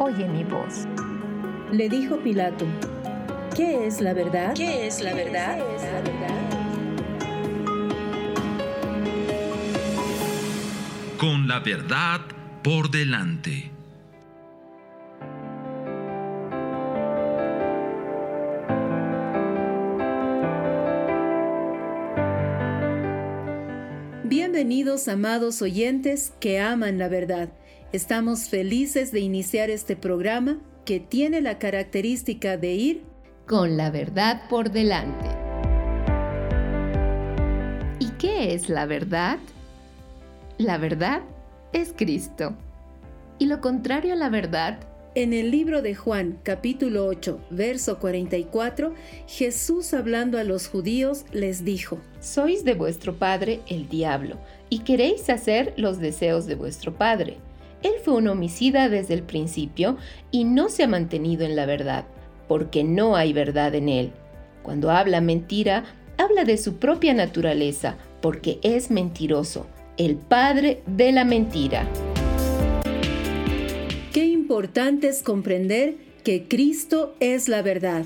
oye mi voz. Le dijo Pilato, ¿qué es la verdad? ¿Qué es la verdad? ¿Qué es la verdad? Con la verdad por delante. Bienvenidos amados oyentes que aman la verdad. Estamos felices de iniciar este programa que tiene la característica de ir con la verdad por delante. ¿Y qué es la verdad? La verdad es Cristo. Y lo contrario a la verdad en el libro de Juan, capítulo 8, verso 44, Jesús hablando a los judíos les dijo, Sois de vuestro padre el diablo, y queréis hacer los deseos de vuestro padre. Él fue un homicida desde el principio y no se ha mantenido en la verdad, porque no hay verdad en él. Cuando habla mentira, habla de su propia naturaleza, porque es mentiroso, el padre de la mentira importante es comprender que Cristo es la verdad.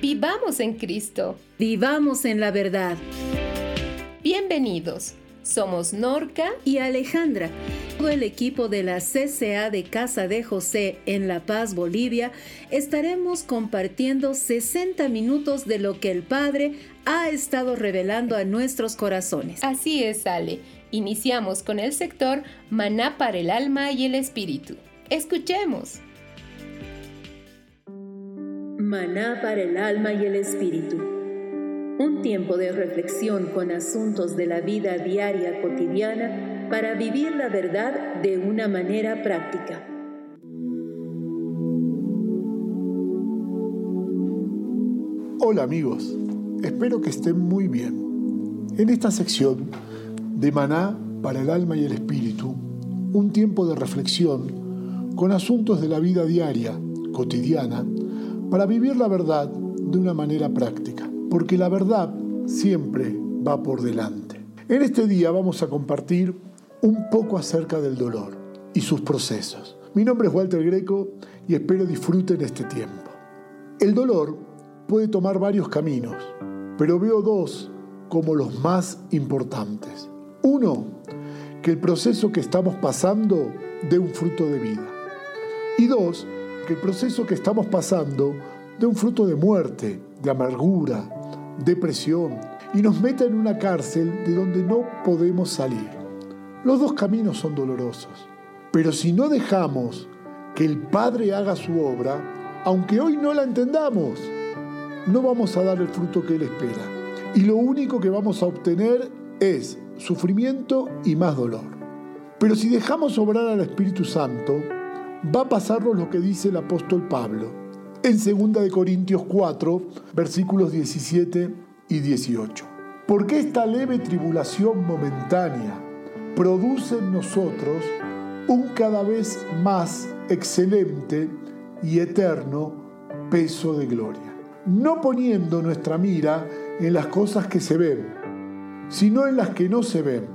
Vivamos en Cristo. Vivamos en la verdad. Bienvenidos. Somos Norca y Alejandra. Todo el equipo de la CCA de Casa de José en La Paz, Bolivia, estaremos compartiendo 60 minutos de lo que el Padre ha estado revelando a nuestros corazones. Así es, Ale. Iniciamos con el sector Maná para el alma y el espíritu. Escuchemos. Maná para el alma y el espíritu. Un tiempo de reflexión con asuntos de la vida diaria cotidiana para vivir la verdad de una manera práctica. Hola amigos, espero que estén muy bien. En esta sección de maná para el alma y el espíritu, un tiempo de reflexión con asuntos de la vida diaria, cotidiana, para vivir la verdad de una manera práctica, porque la verdad siempre va por delante. En este día vamos a compartir un poco acerca del dolor y sus procesos. Mi nombre es Walter Greco y espero disfruten este tiempo. El dolor puede tomar varios caminos, pero veo dos como los más importantes. Uno, que el proceso que estamos pasando dé un fruto de vida. Y dos, que el proceso que estamos pasando dé un fruto de muerte, de amargura, depresión y nos meta en una cárcel de donde no podemos salir. Los dos caminos son dolorosos, pero si no dejamos que el Padre haga su obra, aunque hoy no la entendamos, no vamos a dar el fruto que Él espera. Y lo único que vamos a obtener es sufrimiento y más dolor. Pero si dejamos obrar al Espíritu Santo, va a pasarnos lo que dice el apóstol Pablo en 2 de Corintios 4, versículos 17 y 18. Porque esta leve tribulación momentánea produce en nosotros un cada vez más excelente y eterno peso de gloria, no poniendo nuestra mira en las cosas que se ven, sino en las que no se ven.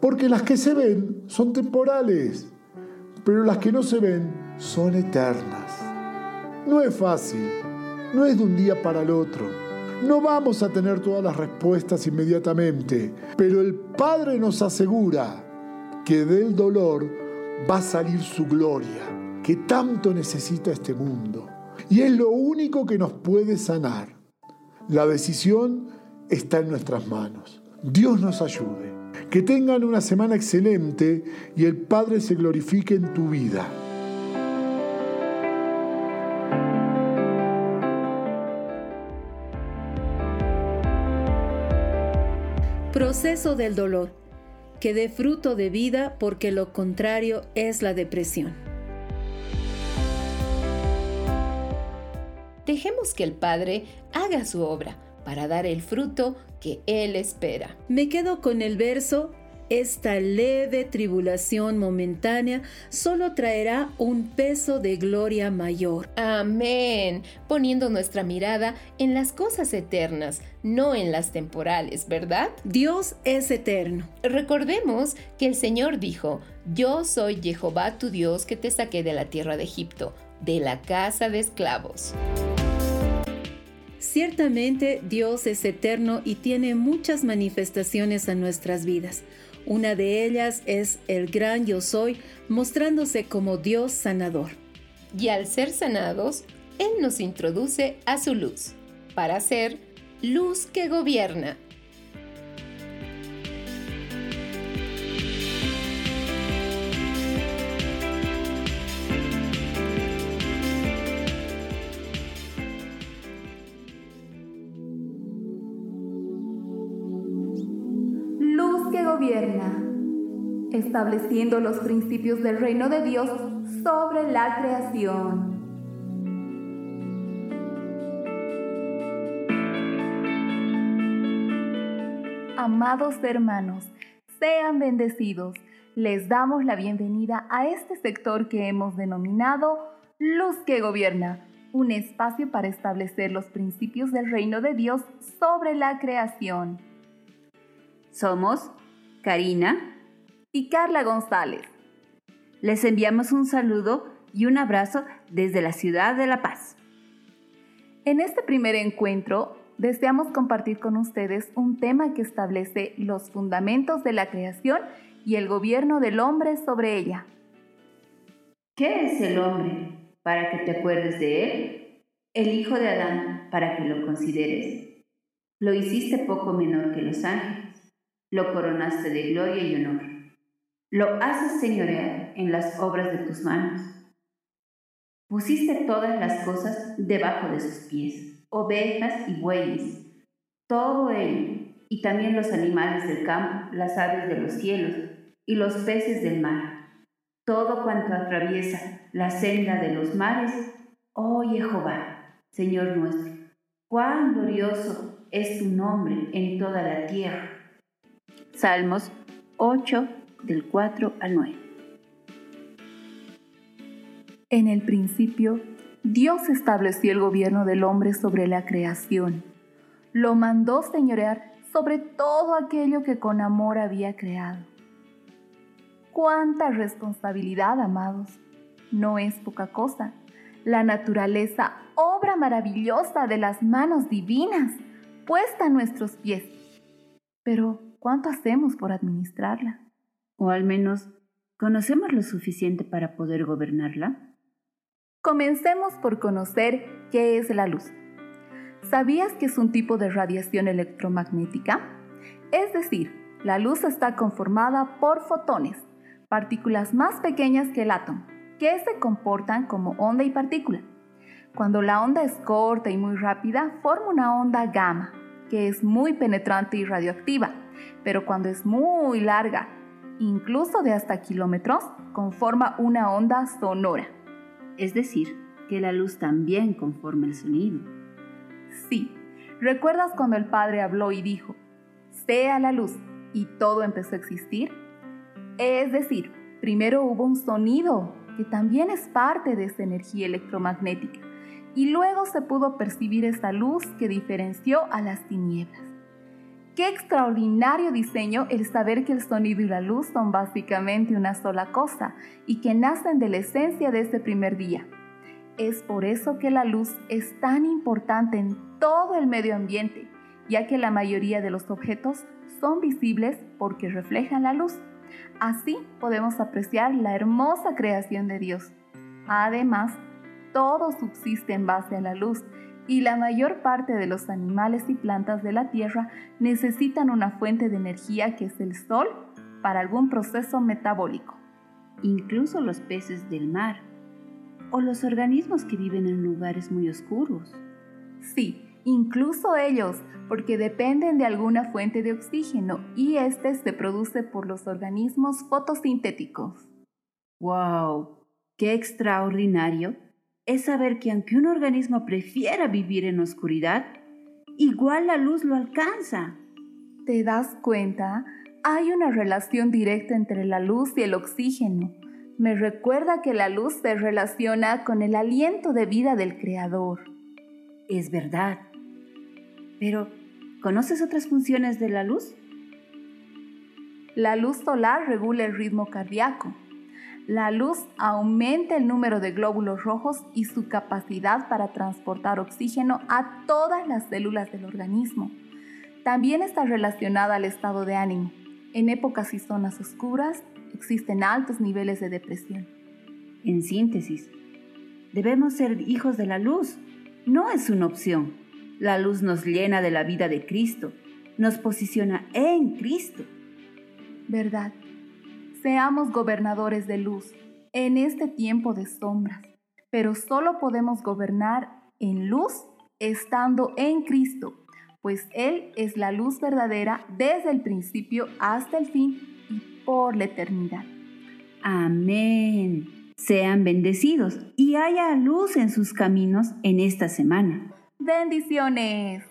Porque las que se ven son temporales, pero las que no se ven son eternas. No es fácil, no es de un día para el otro. No vamos a tener todas las respuestas inmediatamente, pero el Padre nos asegura que del dolor va a salir su gloria, que tanto necesita este mundo. Y es lo único que nos puede sanar. La decisión está en nuestras manos. Dios nos ayude. Que tengan una semana excelente y el Padre se glorifique en tu vida. Proceso del dolor, que dé fruto de vida porque lo contrario es la depresión. Dejemos que el Padre haga su obra para dar el fruto que Él espera. Me quedo con el verso esta leve tribulación momentánea solo traerá un peso de gloria mayor. Amén. Poniendo nuestra mirada en las cosas eternas, no en las temporales, ¿verdad? Dios es eterno. Recordemos que el Señor dijo, yo soy Jehová tu Dios que te saqué de la tierra de Egipto, de la casa de esclavos. Ciertamente Dios es eterno y tiene muchas manifestaciones en nuestras vidas. Una de ellas es el gran yo soy, mostrándose como Dios sanador. Y al ser sanados, Él nos introduce a su luz, para ser luz que gobierna. Estableciendo los principios del reino de Dios sobre la creación. Amados hermanos, sean bendecidos. Les damos la bienvenida a este sector que hemos denominado Luz que Gobierna, un espacio para establecer los principios del reino de Dios sobre la creación. Somos Karina y Carla González. Les enviamos un saludo y un abrazo desde la ciudad de La Paz. En este primer encuentro deseamos compartir con ustedes un tema que establece los fundamentos de la creación y el gobierno del hombre sobre ella. ¿Qué es el hombre para que te acuerdes de él? El hijo de Adán para que lo consideres. Lo hiciste poco menor que los ángeles lo coronaste de gloria y honor. Lo haces señorear en las obras de tus manos. Pusiste todas las cosas debajo de sus pies, ovejas y bueyes, todo él, y también los animales del campo, las aves de los cielos y los peces del mar, todo cuanto atraviesa la senda de los mares, oh Jehová, Señor nuestro, cuán glorioso es tu nombre en toda la tierra. Salmos 8 del 4 al 9. En el principio, Dios estableció el gobierno del hombre sobre la creación. Lo mandó señorear sobre todo aquello que con amor había creado. Cuánta responsabilidad, amados. No es poca cosa. La naturaleza, obra maravillosa de las manos divinas, puesta a nuestros pies. Pero, ¿Cuánto hacemos por administrarla? O al menos, ¿conocemos lo suficiente para poder gobernarla? Comencemos por conocer qué es la luz. ¿Sabías que es un tipo de radiación electromagnética? Es decir, la luz está conformada por fotones, partículas más pequeñas que el átomo, que se comportan como onda y partícula. Cuando la onda es corta y muy rápida, forma una onda gamma, que es muy penetrante y radioactiva pero cuando es muy larga, incluso de hasta kilómetros, conforma una onda sonora. Es decir, que la luz también conforma el sonido. Sí, ¿recuerdas cuando el Padre habló y dijo, sea la luz, y todo empezó a existir? Es decir, primero hubo un sonido, que también es parte de esa energía electromagnética, y luego se pudo percibir esa luz que diferenció a las tinieblas. Qué extraordinario diseño el saber que el sonido y la luz son básicamente una sola cosa y que nacen de la esencia de ese primer día. Es por eso que la luz es tan importante en todo el medio ambiente, ya que la mayoría de los objetos son visibles porque reflejan la luz. Así podemos apreciar la hermosa creación de Dios. Además, todo subsiste en base a la luz y la mayor parte de los animales y plantas de la Tierra necesitan una fuente de energía que es el sol para algún proceso metabólico. Incluso los peces del mar o los organismos que viven en lugares muy oscuros. Sí, incluso ellos, porque dependen de alguna fuente de oxígeno y este se produce por los organismos fotosintéticos. ¡Wow! ¡Qué extraordinario! Es saber que aunque un organismo prefiera vivir en oscuridad, igual la luz lo alcanza. ¿Te das cuenta? Hay una relación directa entre la luz y el oxígeno. Me recuerda que la luz se relaciona con el aliento de vida del Creador. Es verdad. Pero, ¿conoces otras funciones de la luz? La luz solar regula el ritmo cardíaco. La luz aumenta el número de glóbulos rojos y su capacidad para transportar oxígeno a todas las células del organismo. También está relacionada al estado de ánimo. En épocas y zonas oscuras existen altos niveles de depresión. En síntesis, debemos ser hijos de la luz. No es una opción. La luz nos llena de la vida de Cristo, nos posiciona en Cristo. ¿Verdad? Seamos gobernadores de luz en este tiempo de sombras, pero solo podemos gobernar en luz estando en Cristo, pues Él es la luz verdadera desde el principio hasta el fin y por la eternidad. Amén. Sean bendecidos y haya luz en sus caminos en esta semana. Bendiciones.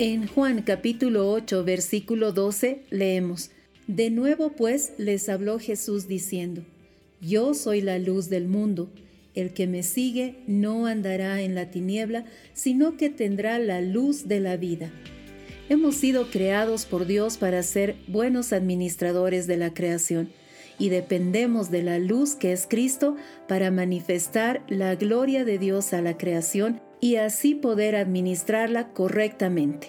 En Juan capítulo 8, versículo 12 leemos, De nuevo pues les habló Jesús diciendo, Yo soy la luz del mundo, el que me sigue no andará en la tiniebla, sino que tendrá la luz de la vida. Hemos sido creados por Dios para ser buenos administradores de la creación y dependemos de la luz que es Cristo para manifestar la gloria de Dios a la creación y así poder administrarla correctamente.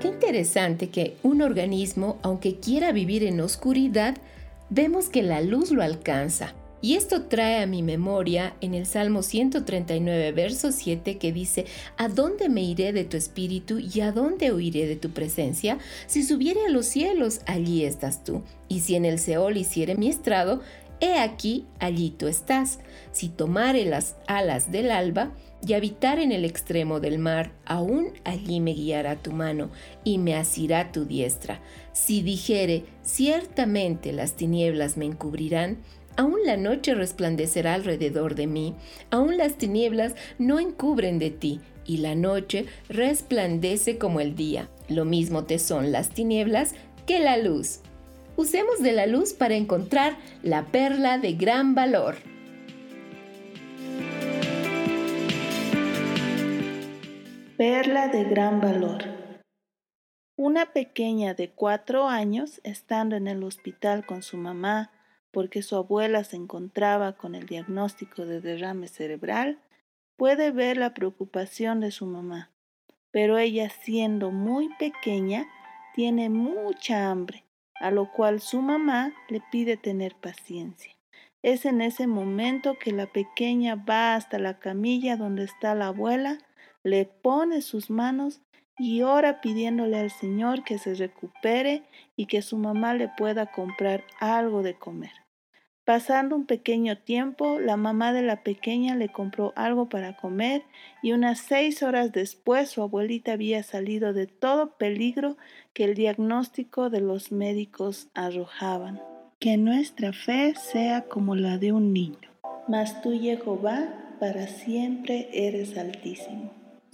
Qué interesante que un organismo, aunque quiera vivir en oscuridad, vemos que la luz lo alcanza. Y esto trae a mi memoria en el Salmo 139, verso 7, que dice, ¿A dónde me iré de tu espíritu y a dónde huiré de tu presencia? Si subiere a los cielos, allí estás tú. Y si en el Seol hiciere mi estrado, He aquí, allí tú estás. Si tomare las alas del alba y habitar en el extremo del mar, aún allí me guiará tu mano y me asirá tu diestra. Si dijere, ciertamente las tinieblas me encubrirán, aún la noche resplandecerá alrededor de mí, aún las tinieblas no encubren de ti, y la noche resplandece como el día. Lo mismo te son las tinieblas que la luz. Usemos de la luz para encontrar la perla de gran valor. Perla de gran valor. Una pequeña de cuatro años, estando en el hospital con su mamá porque su abuela se encontraba con el diagnóstico de derrame cerebral, puede ver la preocupación de su mamá. Pero ella siendo muy pequeña, tiene mucha hambre a lo cual su mamá le pide tener paciencia. Es en ese momento que la pequeña va hasta la camilla donde está la abuela, le pone sus manos y ora pidiéndole al Señor que se recupere y que su mamá le pueda comprar algo de comer. Pasando un pequeño tiempo, la mamá de la pequeña le compró algo para comer y unas seis horas después su abuelita había salido de todo peligro que el diagnóstico de los médicos arrojaban. Que nuestra fe sea como la de un niño. Mas tú, Jehová, para siempre eres altísimo.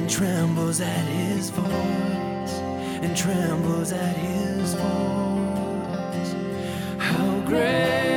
knows at his voice and trembles at his voice. How great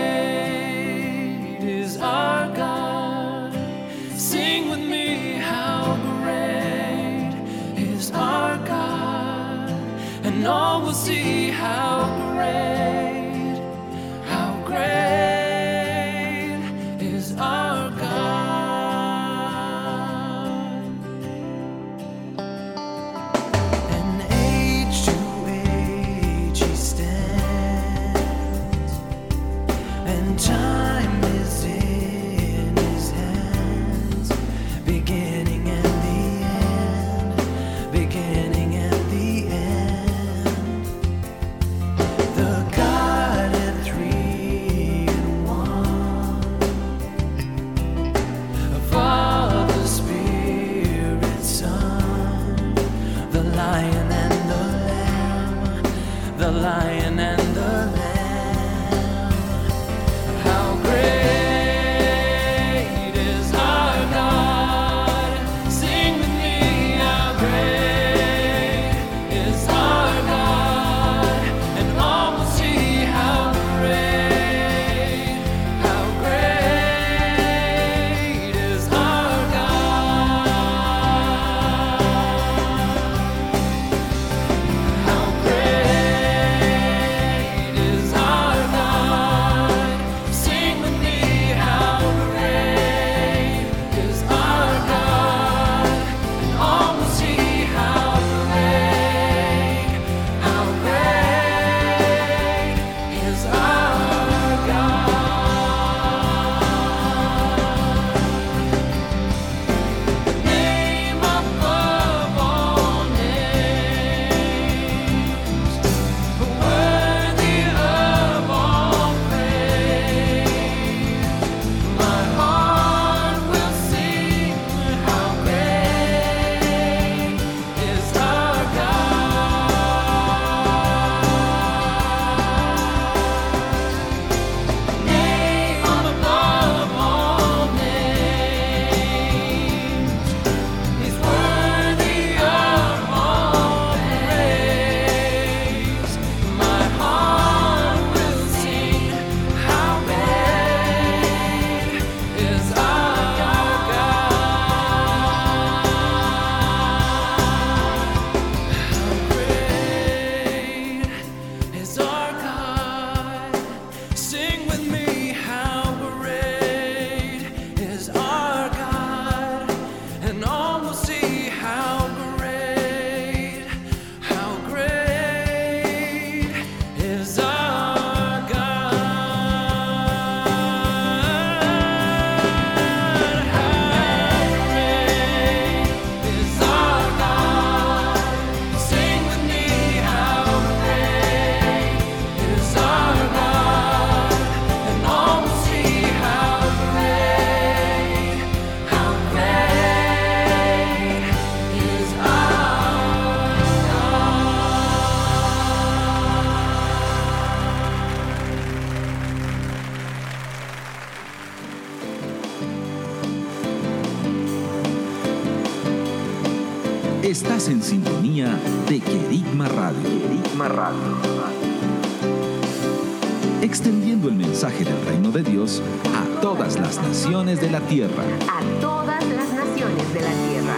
Extendiendo el mensaje del reino de Dios a todas las naciones de la tierra. a todas las naciones de la tierra.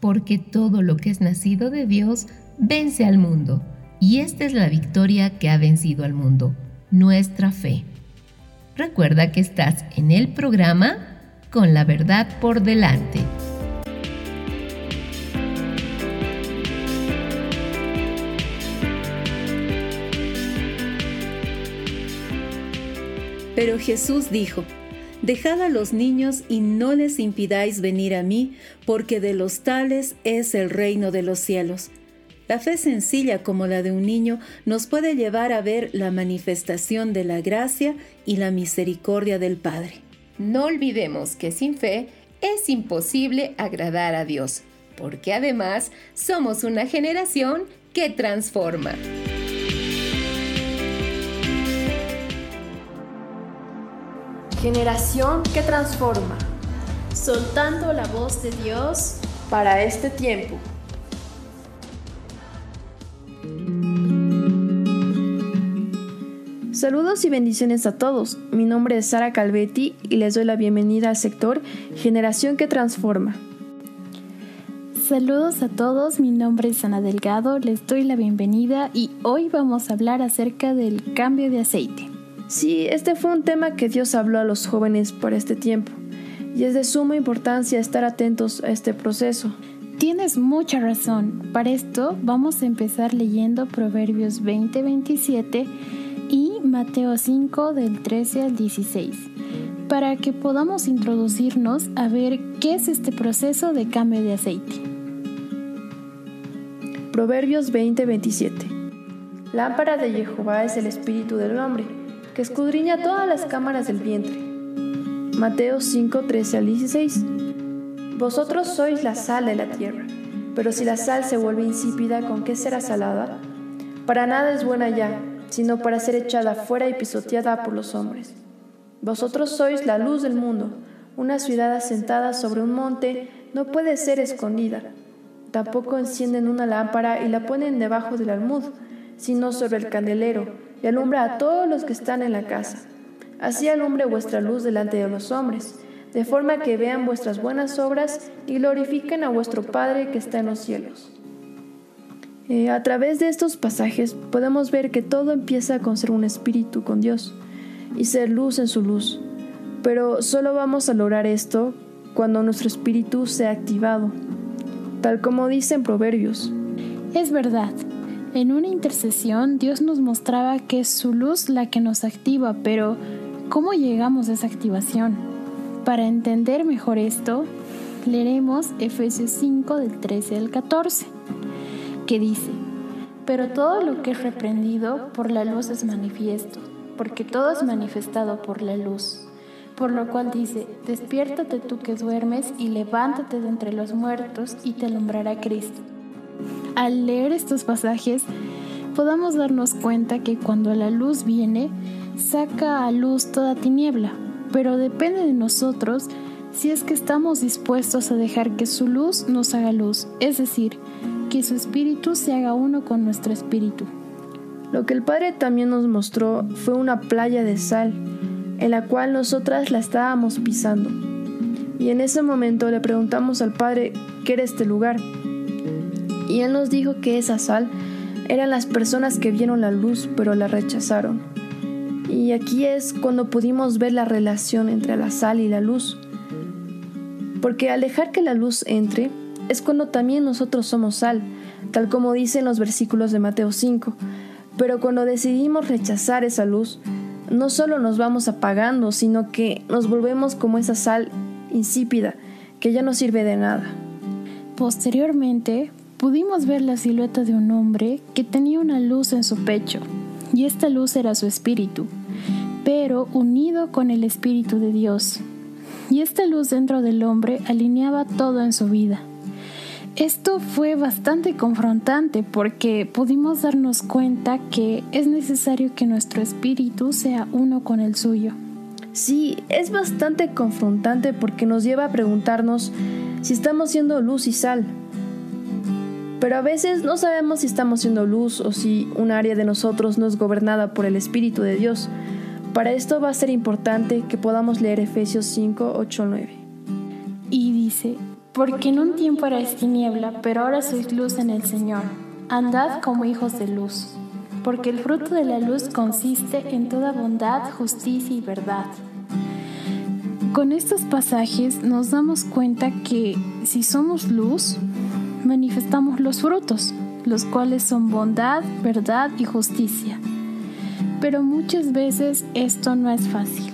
Porque todo lo que es nacido de Dios vence al mundo, y esta es la victoria que ha vencido al mundo, nuestra fe. Recuerda que estás en el programa con la verdad por delante. Pero Jesús dijo, Dejad a los niños y no les impidáis venir a mí, porque de los tales es el reino de los cielos. La fe sencilla como la de un niño nos puede llevar a ver la manifestación de la gracia y la misericordia del Padre. No olvidemos que sin fe es imposible agradar a Dios, porque además somos una generación que transforma. Generación que transforma. Soltando la voz de Dios para este tiempo. Saludos y bendiciones a todos. Mi nombre es Sara Calvetti y les doy la bienvenida al sector Generación que Transforma. Saludos a todos, mi nombre es Ana Delgado, les doy la bienvenida y hoy vamos a hablar acerca del cambio de aceite. Sí, este fue un tema que Dios habló a los jóvenes por este tiempo y es de suma importancia estar atentos a este proceso. Tienes mucha razón. Para esto vamos a empezar leyendo Proverbios 20-27 y Mateo 5 del 13 al 16, para que podamos introducirnos a ver qué es este proceso de cambio de aceite. Proverbios 20:27 Lámpara de Jehová es el espíritu del hombre, que escudriña todas las cámaras del vientre. Mateo 5:13 al 16 Vosotros sois la sal de la tierra, pero si la sal se vuelve insípida, ¿con qué será salada? Para nada es buena ya, sino para ser echada fuera y pisoteada por los hombres. Vosotros sois la luz del mundo. Una ciudad asentada sobre un monte no puede ser escondida. Tampoco encienden una lámpara y la ponen debajo del almud, sino sobre el candelero, y alumbra a todos los que están en la casa. Así alumbre vuestra luz delante de los hombres, de forma que vean vuestras buenas obras y glorifiquen a vuestro Padre que está en los cielos. Eh, a través de estos pasajes podemos ver que todo empieza con ser un espíritu con Dios y ser luz en su luz. Pero solo vamos a lograr esto cuando nuestro espíritu sea activado, tal como dice en Proverbios. Es verdad. En una intercesión Dios nos mostraba que es su luz la que nos activa, pero ¿cómo llegamos a esa activación? Para entender mejor esto, leeremos Efesios 5 del 13 al 14 que dice, pero todo lo que es reprendido por la luz es manifiesto, porque todo es manifestado por la luz. Por lo cual dice, despiértate tú que duermes y levántate de entre los muertos y te alumbrará Cristo. Al leer estos pasajes, podamos darnos cuenta que cuando la luz viene, saca a luz toda tiniebla, pero depende de nosotros si es que estamos dispuestos a dejar que su luz nos haga luz, es decir, que su espíritu se haga uno con nuestro espíritu. Lo que el Padre también nos mostró fue una playa de sal, en la cual nosotras la estábamos pisando. Y en ese momento le preguntamos al Padre qué era este lugar. Y Él nos dijo que esa sal eran las personas que vieron la luz pero la rechazaron. Y aquí es cuando pudimos ver la relación entre la sal y la luz. Porque al dejar que la luz entre, es cuando también nosotros somos sal, tal como dicen los versículos de Mateo 5. Pero cuando decidimos rechazar esa luz, no solo nos vamos apagando, sino que nos volvemos como esa sal insípida, que ya no sirve de nada. Posteriormente, pudimos ver la silueta de un hombre que tenía una luz en su pecho, y esta luz era su espíritu, pero unido con el espíritu de Dios. Y esta luz dentro del hombre alineaba todo en su vida. Esto fue bastante confrontante porque pudimos darnos cuenta que es necesario que nuestro espíritu sea uno con el suyo. Sí, es bastante confrontante porque nos lleva a preguntarnos si estamos siendo luz y sal. Pero a veces no sabemos si estamos siendo luz o si un área de nosotros no es gobernada por el Espíritu de Dios. Para esto va a ser importante que podamos leer Efesios 5, 8, 9. Y dice, porque en un tiempo erais tiniebla, pero ahora sois luz en el Señor. Andad como hijos de luz, porque el fruto de la luz consiste en toda bondad, justicia y verdad. Con estos pasajes nos damos cuenta que si somos luz, manifestamos los frutos, los cuales son bondad, verdad y justicia. Pero muchas veces esto no es fácil.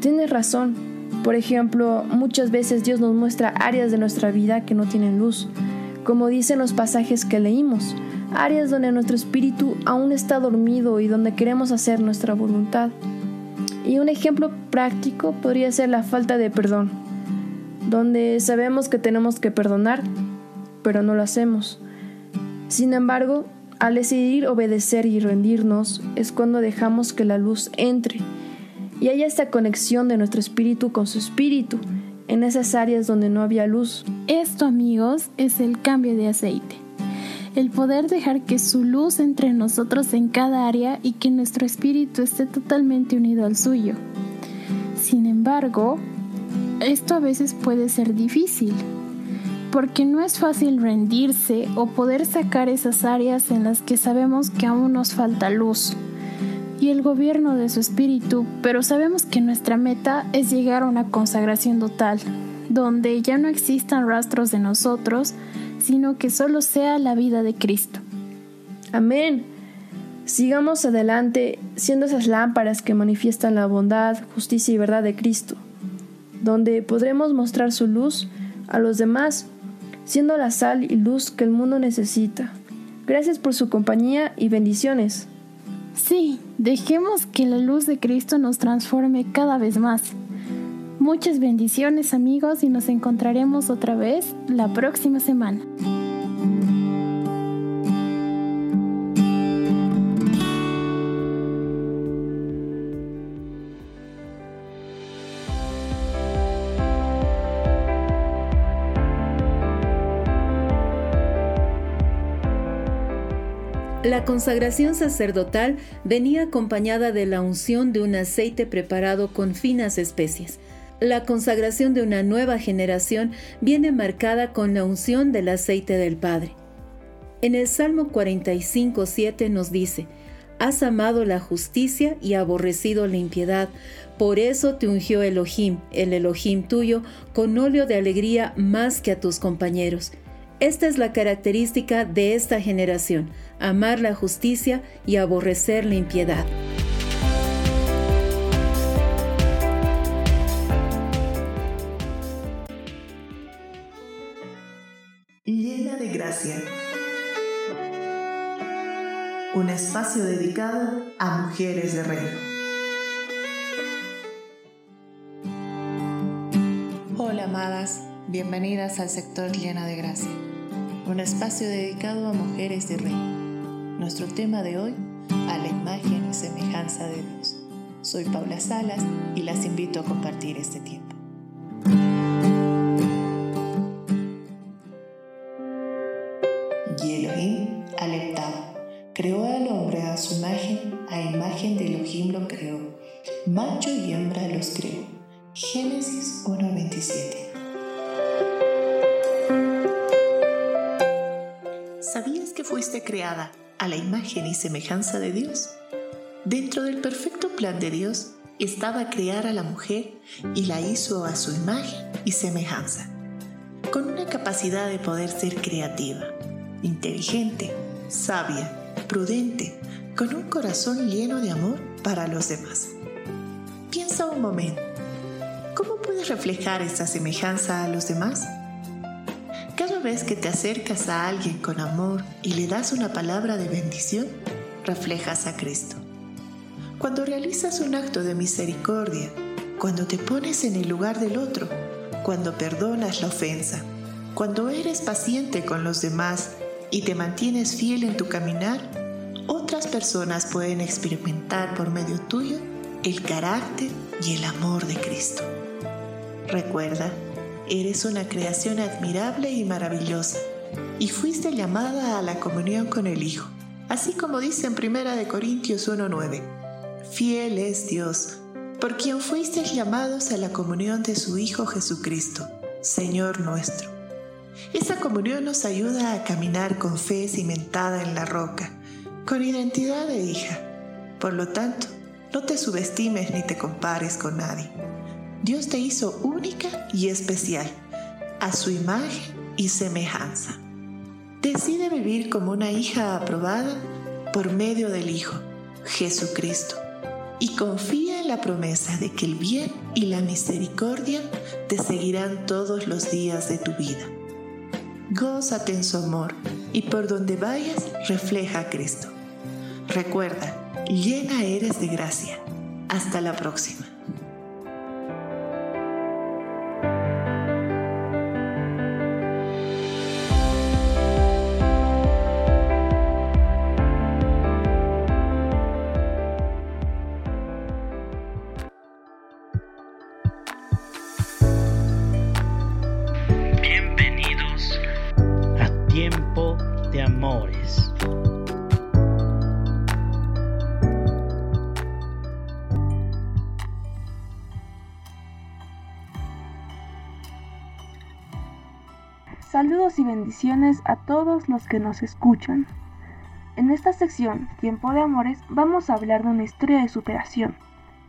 Tienes razón, por ejemplo, muchas veces Dios nos muestra áreas de nuestra vida que no tienen luz, como dicen los pasajes que leímos, áreas donde nuestro espíritu aún está dormido y donde queremos hacer nuestra voluntad. Y un ejemplo práctico podría ser la falta de perdón, donde sabemos que tenemos que perdonar, pero no lo hacemos. Sin embargo, al decidir obedecer y rendirnos es cuando dejamos que la luz entre y haya esta conexión de nuestro espíritu con su espíritu en esas áreas donde no había luz. Esto, amigos, es el cambio de aceite. El poder dejar que su luz entre en nosotros en cada área y que nuestro espíritu esté totalmente unido al suyo. Sin embargo, esto a veces puede ser difícil, porque no es fácil rendirse o poder sacar esas áreas en las que sabemos que aún nos falta luz y el gobierno de su espíritu, pero sabemos que nuestra meta es llegar a una consagración total, donde ya no existan rastros de nosotros, sino que solo sea la vida de Cristo. Amén. Sigamos adelante siendo esas lámparas que manifiestan la bondad, justicia y verdad de Cristo, donde podremos mostrar su luz a los demás, siendo la sal y luz que el mundo necesita. Gracias por su compañía y bendiciones. Sí, dejemos que la luz de Cristo nos transforme cada vez más. Muchas bendiciones amigos y nos encontraremos otra vez la próxima semana. La consagración sacerdotal venía acompañada de la unción de un aceite preparado con finas especias. La consagración de una nueva generación viene marcada con la unción del aceite del Padre. En el Salmo 45, 7 nos dice, Has amado la justicia y aborrecido la impiedad, por eso te ungió Elohim, el Elohim tuyo, con óleo de alegría más que a tus compañeros. Esta es la característica de esta generación, amar la justicia y aborrecer la impiedad. Llena de gracia. Un espacio dedicado a mujeres de reino. Hola amadas, bienvenidas al sector Llena de Gracia, un espacio dedicado a mujeres de reino. Nuestro tema de hoy, a la imagen y semejanza de Dios. Soy Paula Salas y las invito a compartir este tiempo. Y Elohim aleptaba, creó al hombre a su imagen, a imagen de Elohim lo creó, macho y hembra los creó. Génesis 1.27 a la imagen y semejanza de Dios? Dentro del perfecto plan de Dios estaba crear a la mujer y la hizo a su imagen y semejanza, con una capacidad de poder ser creativa, inteligente, sabia, prudente, con un corazón lleno de amor para los demás. Piensa un momento, ¿cómo puedes reflejar esa semejanza a los demás? Cada vez que te acercas a alguien con amor y le das una palabra de bendición, reflejas a Cristo. Cuando realizas un acto de misericordia, cuando te pones en el lugar del otro, cuando perdonas la ofensa, cuando eres paciente con los demás y te mantienes fiel en tu caminar, otras personas pueden experimentar por medio tuyo el carácter y el amor de Cristo. Recuerda, eres una creación admirable y maravillosa y fuiste llamada a la comunión con el Hijo, así como dice en 1 Corintios 1.9. Fiel es Dios, por quien fuisteis llamados a la comunión de su Hijo Jesucristo, Señor nuestro. Esa comunión nos ayuda a caminar con fe cimentada en la roca, con identidad de hija. Por lo tanto, no te subestimes ni te compares con nadie. Dios te hizo única y especial, a su imagen y semejanza. Decide vivir como una hija aprobada por medio del Hijo, Jesucristo, y confía en la promesa de que el bien y la misericordia te seguirán todos los días de tu vida. Gózate en su amor y por donde vayas refleja a Cristo. Recuerda, llena eres de gracia. Hasta la próxima. Bendiciones a todos los que nos escuchan. En esta sección, Tiempo de Amores, vamos a hablar de una historia de superación,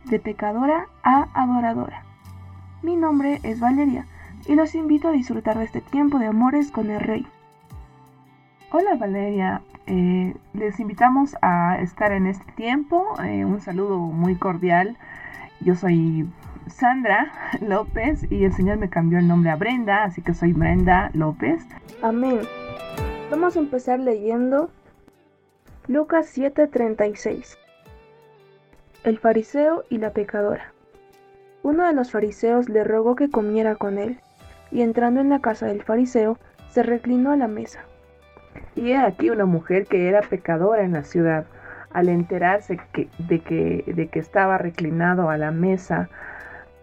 de pecadora a adoradora. Mi nombre es Valeria y los invito a disfrutar de este tiempo de amores con el Rey. Hola Valeria, eh, les invitamos a estar en este tiempo. Eh, un saludo muy cordial. Yo soy Sandra López y el Señor me cambió el nombre a Brenda, así que soy Brenda López. Amén. Vamos a empezar leyendo Lucas 7:36. El fariseo y la pecadora. Uno de los fariseos le rogó que comiera con él, y entrando en la casa del fariseo, se reclinó a la mesa. Y he aquí una mujer que era pecadora en la ciudad, al enterarse que- de, que, de que estaba reclinado a la mesa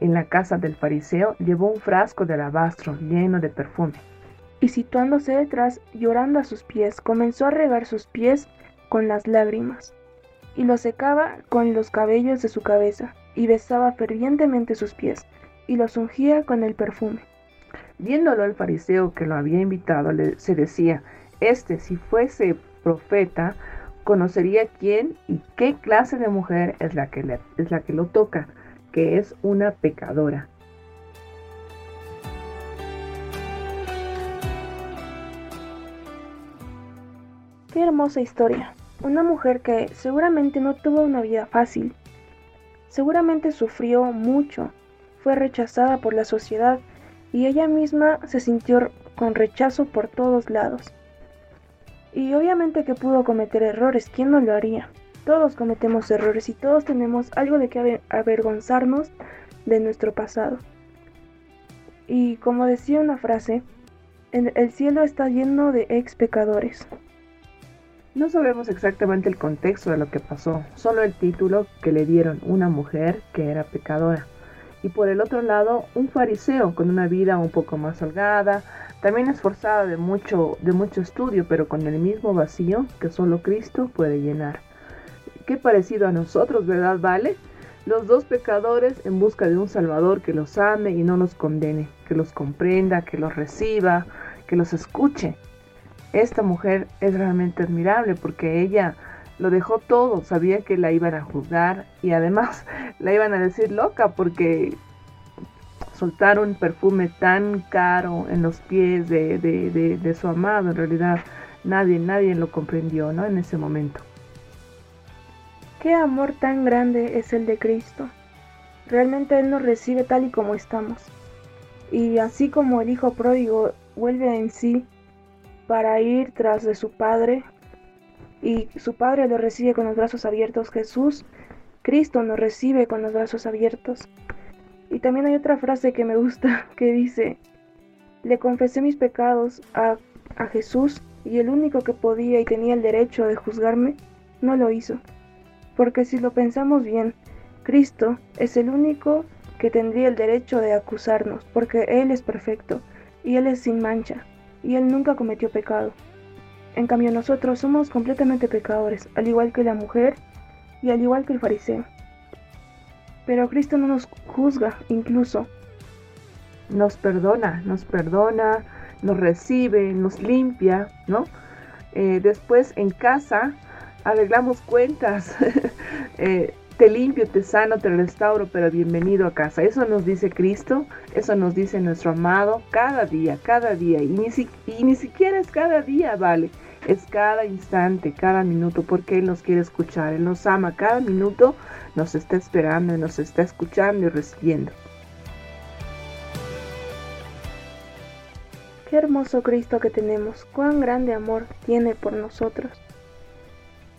en la casa del fariseo, llevó un frasco de alabastro lleno de perfume. Y situándose detrás, llorando a sus pies, comenzó a regar sus pies con las lágrimas, y los secaba con los cabellos de su cabeza, y besaba fervientemente sus pies, y los ungía con el perfume. Viéndolo el fariseo que lo había invitado, le- se decía, este si fuese profeta, conocería quién y qué clase de mujer es la que, es la que lo toca, que es una pecadora. Qué hermosa historia. Una mujer que seguramente no tuvo una vida fácil. Seguramente sufrió mucho. Fue rechazada por la sociedad y ella misma se sintió con rechazo por todos lados. Y obviamente que pudo cometer errores, ¿quién no lo haría? Todos cometemos errores y todos tenemos algo de que aver- avergonzarnos de nuestro pasado. Y como decía una frase, el cielo está lleno de ex pecadores. No sabemos exactamente el contexto de lo que pasó, solo el título que le dieron una mujer que era pecadora. Y por el otro lado, un fariseo con una vida un poco más holgada, también esforzada de mucho, de mucho estudio, pero con el mismo vacío que solo Cristo puede llenar. Qué parecido a nosotros, ¿verdad, Vale? Los dos pecadores en busca de un Salvador que los ame y no los condene, que los comprenda, que los reciba, que los escuche. Esta mujer es realmente admirable porque ella lo dejó todo, sabía que la iban a juzgar y además la iban a decir loca porque soltar un perfume tan caro en los pies de, de- su amado, en realidad nadie, nadie lo comprendió, ¿no? En ese momento. Qué amor tan grande es el de Cristo. Realmente Él nos recibe tal y como estamos. Y así como el Hijo pródigo vuelve en sí para ir tras de su Padre, y su Padre lo recibe con los brazos abiertos, Jesús, Cristo nos recibe con los brazos abiertos. Y también hay otra frase que me gusta que dice, le confesé mis pecados a, a Jesús y el único que podía y tenía el derecho de juzgarme, no lo hizo. Porque si lo pensamos bien, Cristo es el único que tendría el derecho de acusarnos, porque Él es perfecto y Él es sin mancha, y Él nunca cometió pecado. En cambio nosotros somos completamente pecadores, al igual que la mujer y al igual que el fariseo. Pero Cristo no nos juzga incluso. Nos perdona, nos perdona, nos recibe, nos limpia, ¿no? Eh, después en casa arreglamos cuentas. Eh, te limpio, te sano, te restauro, pero bienvenido a casa. Eso nos dice Cristo, eso nos dice nuestro amado cada día, cada día. Y ni, y ni siquiera es cada día, vale. Es cada instante, cada minuto, porque Él nos quiere escuchar. Él nos ama cada minuto, nos está esperando, nos está escuchando y recibiendo. Qué hermoso Cristo que tenemos, cuán grande amor tiene por nosotros.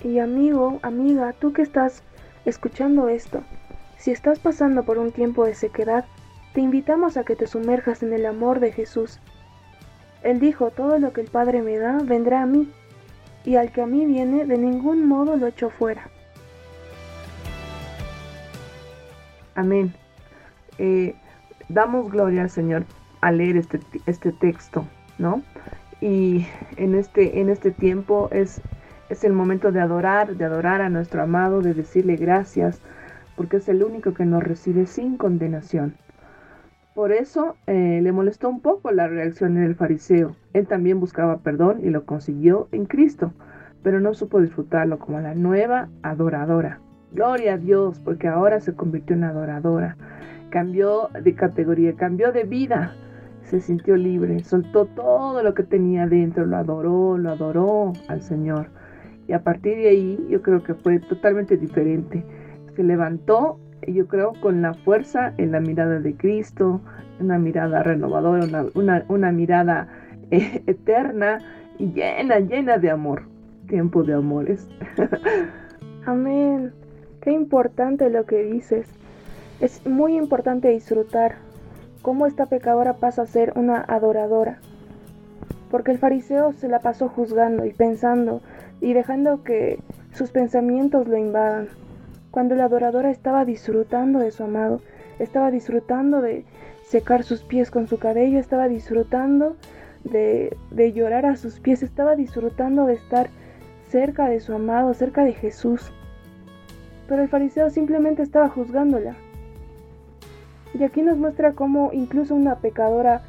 Y amigo, amiga, tú que estás escuchando esto, si estás pasando por un tiempo de sequedad, te invitamos a que te sumerjas en el amor de Jesús. Él dijo, todo lo que el Padre me da, vendrá a mí, y al que a mí viene, de ningún modo lo echo fuera. Amén. Eh, damos gloria al Señor al leer este, este texto, ¿no? Y en este, en este tiempo es, es el momento de adorar, de adorar a nuestro amado, de decirle gracias, porque es el único que nos recibe sin condenación. Por eso eh, le molestó un poco la reacción del fariseo. Él también buscaba perdón y lo consiguió en Cristo, pero no supo disfrutarlo como la nueva adoradora. Gloria a Dios, porque ahora se convirtió en adoradora. Cambió de categoría, cambió de vida. Se sintió libre, soltó todo lo que tenía dentro, lo adoró, lo adoró al Señor. Y a partir de ahí yo creo que fue totalmente diferente. Se levantó, yo creo, con la fuerza en la mirada de Cristo, una mirada renovadora, una, una, mirada eh, eterna y llena, llena de amor. Tiempo de amores. Amén. Qué importante lo que dices. Es muy importante disfrutar cómo esta pecadora pasa a ser una adoradora. Porque el fariseo se la pasó juzgando y pensando y dejando que sus pensamientos lo invadan. Cuando la adoradora estaba disfrutando de su amado, estaba disfrutando de secar sus pies con su cabello, estaba disfrutando de, de llorar a sus pies, estaba disfrutando de estar cerca de su amado, cerca de Jesús. Pero el fariseo simplemente estaba juzgándola. Y aquí nos muestra cómo incluso una pecadora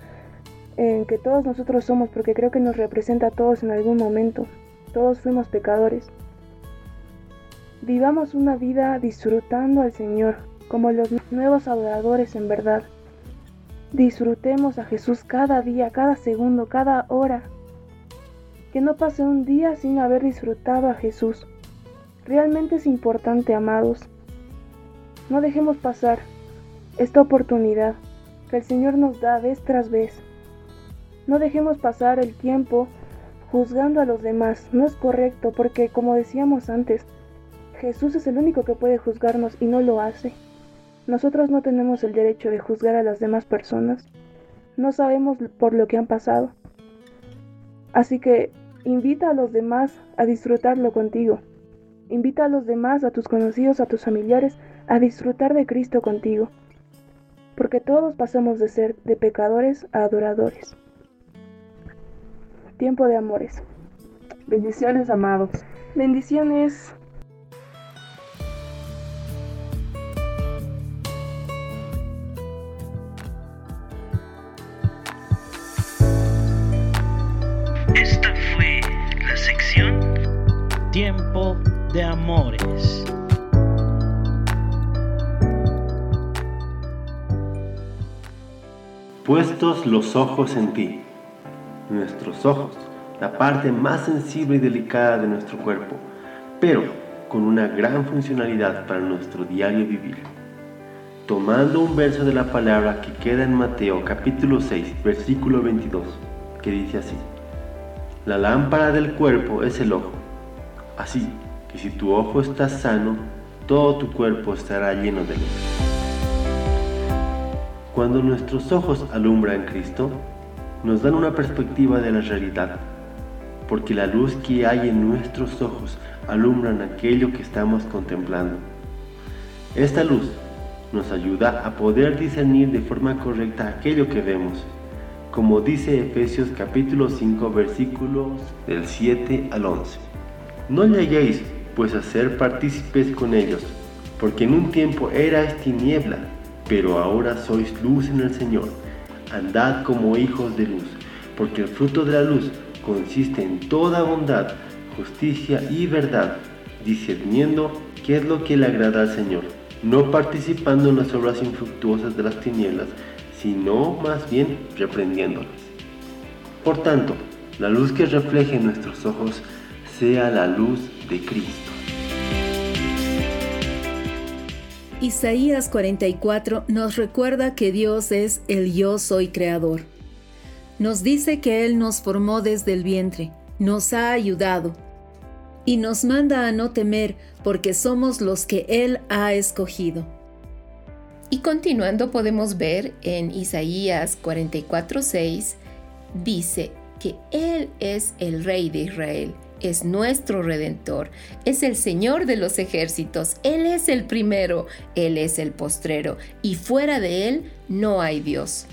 en que todos nosotros somos, porque creo que nos representa a todos en algún momento, todos fuimos pecadores. Vivamos una vida disfrutando al Señor, como los nuevos adoradores en verdad. Disfrutemos a Jesús cada día, cada segundo, cada hora. Que no pase un día sin haber disfrutado a Jesús. Realmente es importante, amados. No dejemos pasar esta oportunidad que el Señor nos da vez tras vez. No dejemos pasar el tiempo juzgando a los demás. No es correcto porque, como decíamos antes, Jesús es el único que puede juzgarnos y no lo hace. Nosotros no tenemos el derecho de juzgar a las demás personas. No sabemos por lo que han pasado. Así que invita a los demás a disfrutarlo contigo. Invita a los demás, a tus conocidos, a tus familiares, a disfrutar de Cristo contigo. Porque todos pasamos de ser de pecadores a adoradores. Tiempo de amores. Bendiciones, amados. Bendiciones. Esta fue la sección Tiempo de Amores. Puestos los ojos en ti. Nuestros ojos, la parte más sensible y delicada de nuestro cuerpo, pero con una gran funcionalidad para nuestro diario vivir. Tomando un verso de la palabra que queda en Mateo capítulo 6, versículo 22, que dice así. La lámpara del cuerpo es el ojo. Así que si tu ojo está sano, todo tu cuerpo estará lleno de luz. Cuando nuestros ojos alumbran Cristo, nos dan una perspectiva de la realidad, porque la luz que hay en nuestros ojos alumbran aquello que estamos contemplando. Esta luz nos ayuda a poder discernir de forma correcta aquello que vemos, como dice Efesios capítulo 5 versículos del 7 al 11. No lleguéis pues a ser partícipes con ellos, porque en un tiempo erais tiniebla, pero ahora sois luz en el Señor. Andad como hijos de luz, porque el fruto de la luz consiste en toda bondad, justicia y verdad, discerniendo qué es lo que le agrada al Señor, no participando en las obras infructuosas de las tinieblas, sino más bien reprendiéndolas. Por tanto, la luz que refleje en nuestros ojos sea la luz de Cristo. Isaías 44 nos recuerda que Dios es el yo soy creador. Nos dice que Él nos formó desde el vientre, nos ha ayudado y nos manda a no temer porque somos los que Él ha escogido. Y continuando podemos ver en Isaías 44:6, dice que Él es el Rey de Israel, es nuestro Redentor, es el Señor de los ejércitos, Él es el primero, Él es el postrero, y fuera de Él no hay Dios.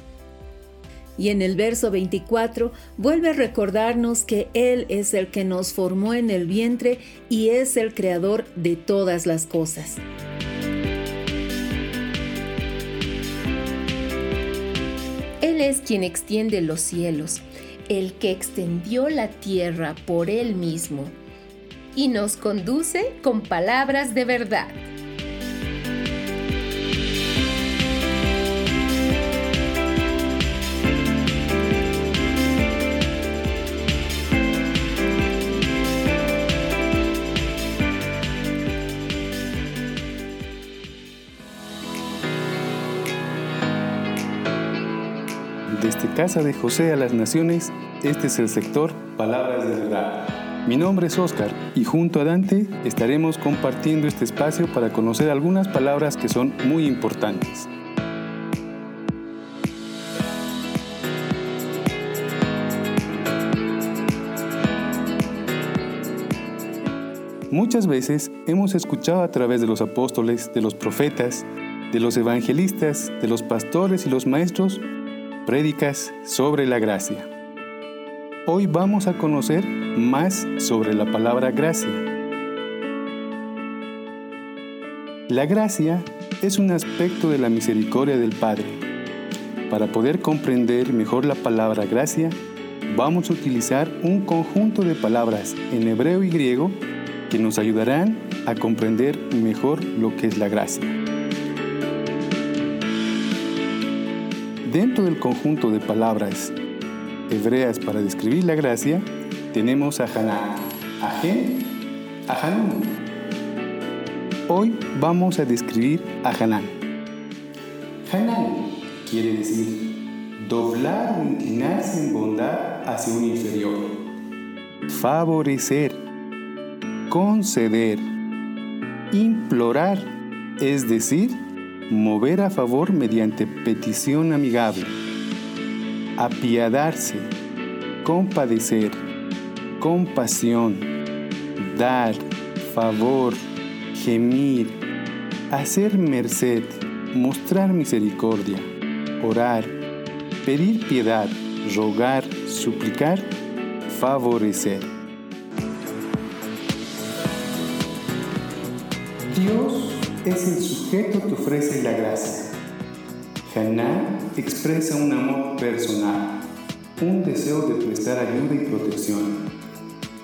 Y en el verso 24 vuelve a recordarnos que Él es el que nos formó en el vientre y es el creador de todas las cosas. Él es quien extiende los cielos, el que extendió la tierra por Él mismo y nos conduce con palabras de verdad. Desde Casa de José a las Naciones, este es el sector Palabras de Verdad. Mi nombre es Oscar y junto a Dante estaremos compartiendo este espacio para conocer algunas palabras que son muy importantes. Muchas veces hemos escuchado a través de los apóstoles, de los profetas, de los evangelistas, de los pastores y los maestros, prédicas sobre la gracia. Hoy vamos a conocer más sobre la palabra gracia. La gracia es un aspecto de la misericordia del Padre. Para poder comprender mejor la palabra gracia, vamos a utilizar un conjunto de palabras en hebreo y griego que nos ayudarán a comprender mejor lo que es la gracia. Dentro del conjunto de palabras hebreas para describir la gracia, tenemos a Haná, a Gen, a Hanun. Hoy vamos a describir a Hanán. Hanán quiere decir doblar o inclinarse en bondad hacia un inferior, favorecer, conceder, implorar, es decir, mover a favor mediante petición amigable, apiadarse, compadecer, compasión, dar, favor, gemir, hacer merced, mostrar misericordia, orar, pedir piedad, rogar, suplicar, favorecer. Dios es el sujeto que ofrece la gracia. Haná expresa un amor personal, un deseo de prestar ayuda y protección.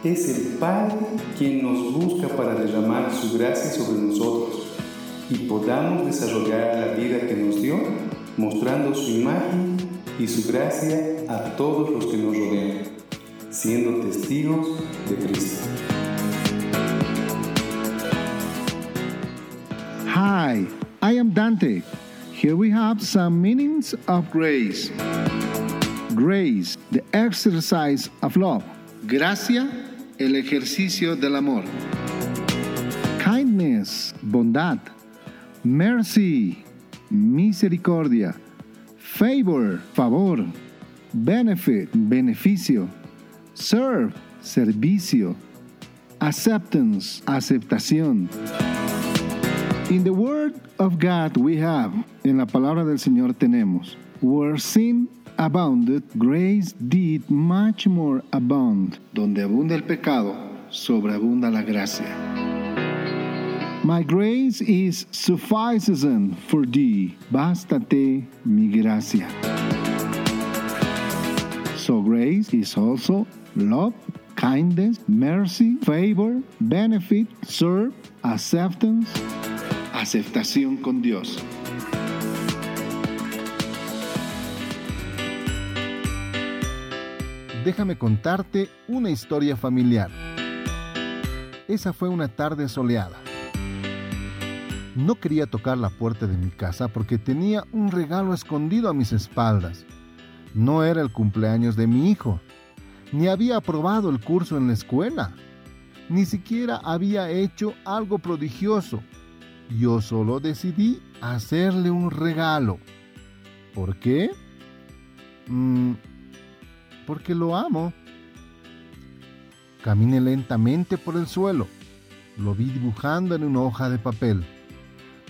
Es el Padre quien nos busca para derramar su gracia sobre nosotros y podamos desarrollar la vida que nos dio, mostrando su imagen y su gracia a todos los que nos rodean, siendo testigos de Cristo. I am Dante. Here we have some meanings of grace. Grace, the exercise of love. Gracia, el ejercicio del amor. Kindness, bondad. Mercy, misericordia. Favor, favor. Benefit, beneficio. Serve, servicio. Acceptance, aceptación. In the word of God we have, en la palabra del Señor tenemos, where sin abounded, grace did much more abound. Donde abunda el pecado, sobreabunda la gracia. My grace is sufficient for thee. Bástate mi gracia. So grace is also love, kindness, mercy, favor, benefit, serve, acceptance, aceptación con Dios. Déjame contarte una historia familiar. Esa fue una tarde soleada. No quería tocar la puerta de mi casa porque tenía un regalo escondido a mis espaldas. No era el cumpleaños de mi hijo, ni había aprobado el curso en la escuela, ni siquiera había hecho algo prodigioso. Yo solo decidí hacerle un regalo. ¿Por qué? Mm, porque lo amo. Caminé lentamente por el suelo. Lo vi dibujando en una hoja de papel.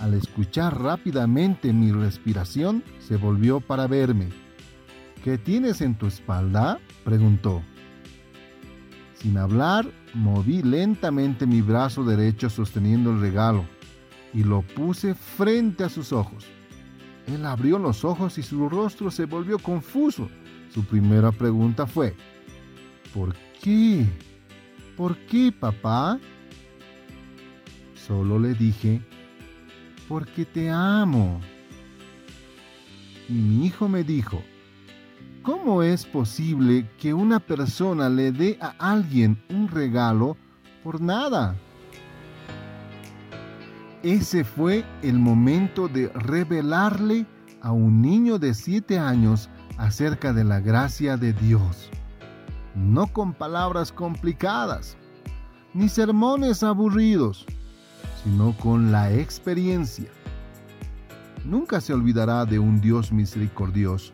Al escuchar rápidamente mi respiración, se volvió para verme. ¿Qué tienes en tu espalda? preguntó. Sin hablar, moví lentamente mi brazo derecho sosteniendo el regalo y lo puse frente a sus ojos. Él abrió los ojos y su rostro se volvió confuso. Su primera pregunta fue, ¿por qué? ¿Por qué, papá? Solo le dije, porque te amo. Y mi hijo me dijo, ¿cómo es posible que una persona le dé a alguien un regalo por nada? Ese fue el momento de revelarle a un niño de siete años acerca de la gracia de Dios. No con palabras complicadas, ni sermones aburridos, sino con la experiencia. Nunca se olvidará de un Dios misericordioso,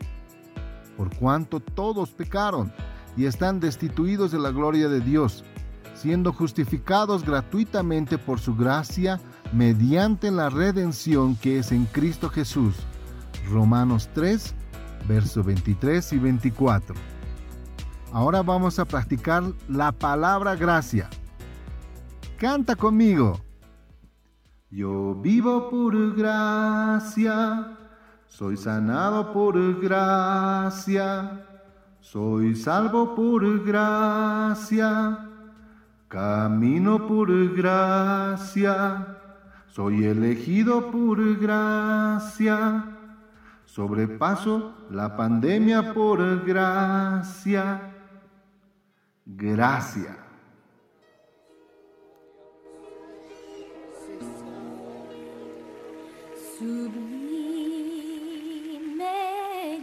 por cuanto todos pecaron y están destituidos de la gloria de Dios, siendo justificados gratuitamente por su gracia mediante la redención que es en Cristo Jesús. Romanos 3, versos 23 y 24. Ahora vamos a practicar la palabra gracia. Canta conmigo. Yo vivo por gracia, soy sanado por gracia, soy salvo por gracia, camino por gracia, soy elegido por gracia, sobrepaso la pandemia por gracia. Gracia. Sublime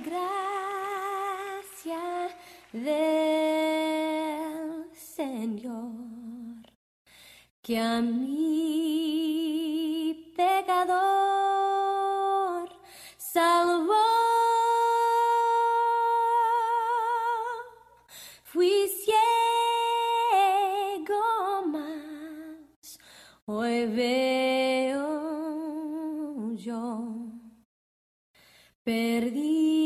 gracia del Señor, que a mi pecador salvó. Fui ciego más, hoy veo yo perdido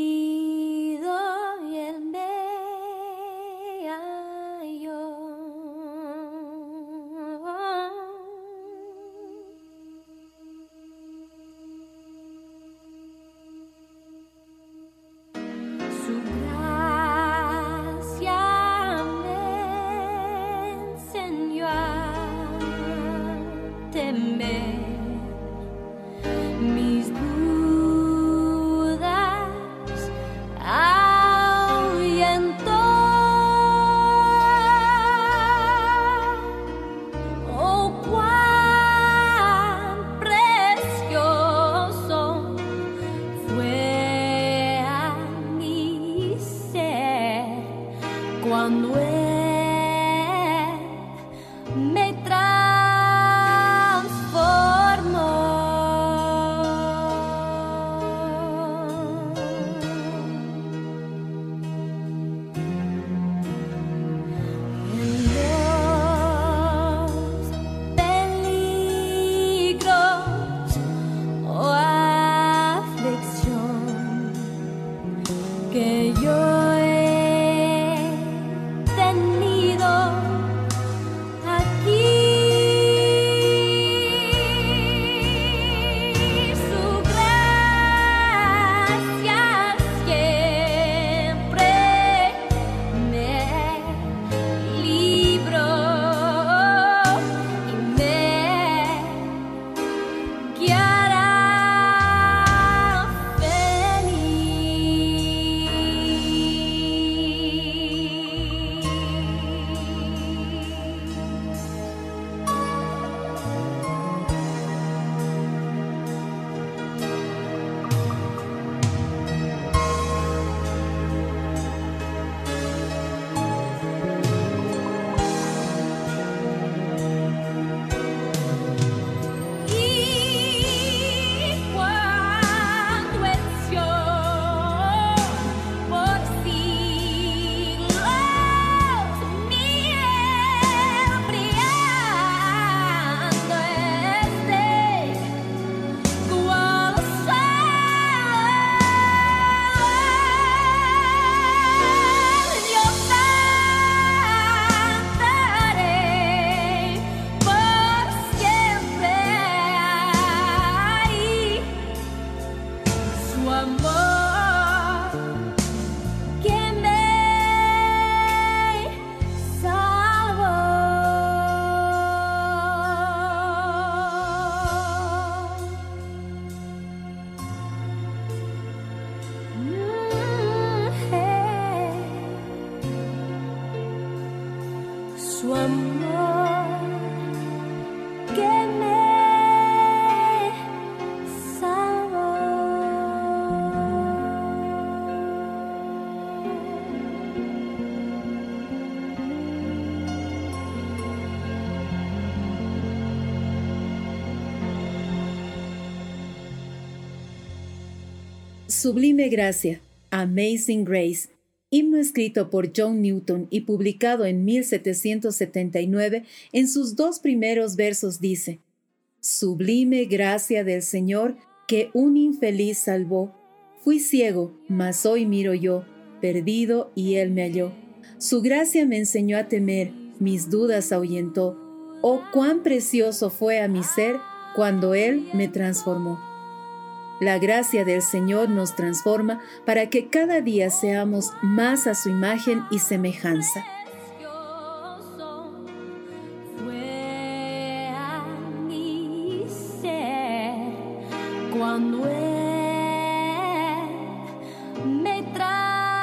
Sublime Gracia, Amazing Grace, himno escrito por John Newton y publicado en 1779, en sus dos primeros versos dice, Sublime gracia del Señor que un infeliz salvó. Fui ciego, mas hoy miro yo, perdido y Él me halló. Su gracia me enseñó a temer, mis dudas ahuyentó. Oh, cuán precioso fue a mi ser cuando Él me transformó. La gracia del Señor nos transforma para que cada día seamos más a su imagen y semejanza. Cuando Él me transformó.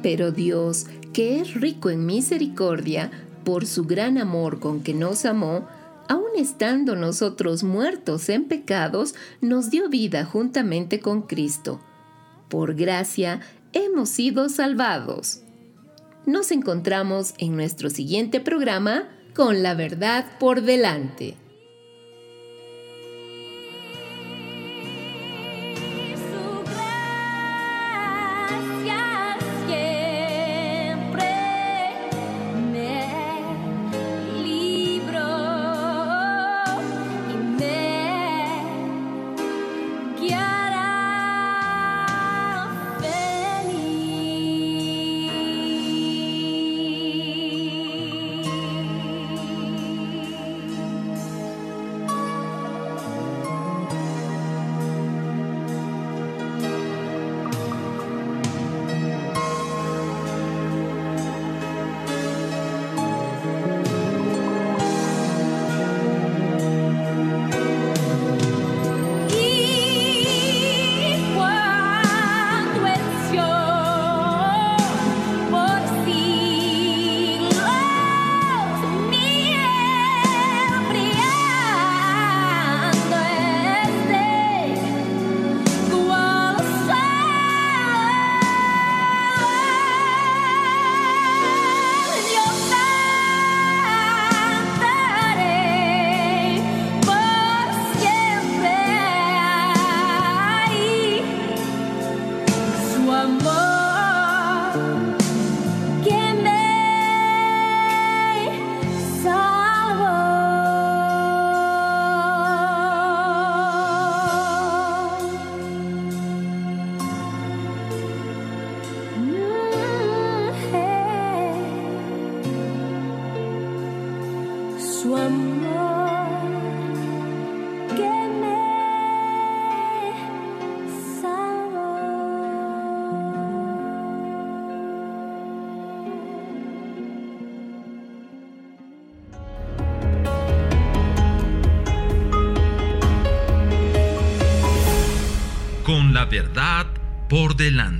Pero Dios, que es rico en misericordia, por su gran amor con que nos amó, aun estando nosotros muertos en pecados, nos dio vida juntamente con Cristo. Por gracia hemos sido salvados. Nos encontramos en nuestro siguiente programa con la verdad por delante. Verdad por delante.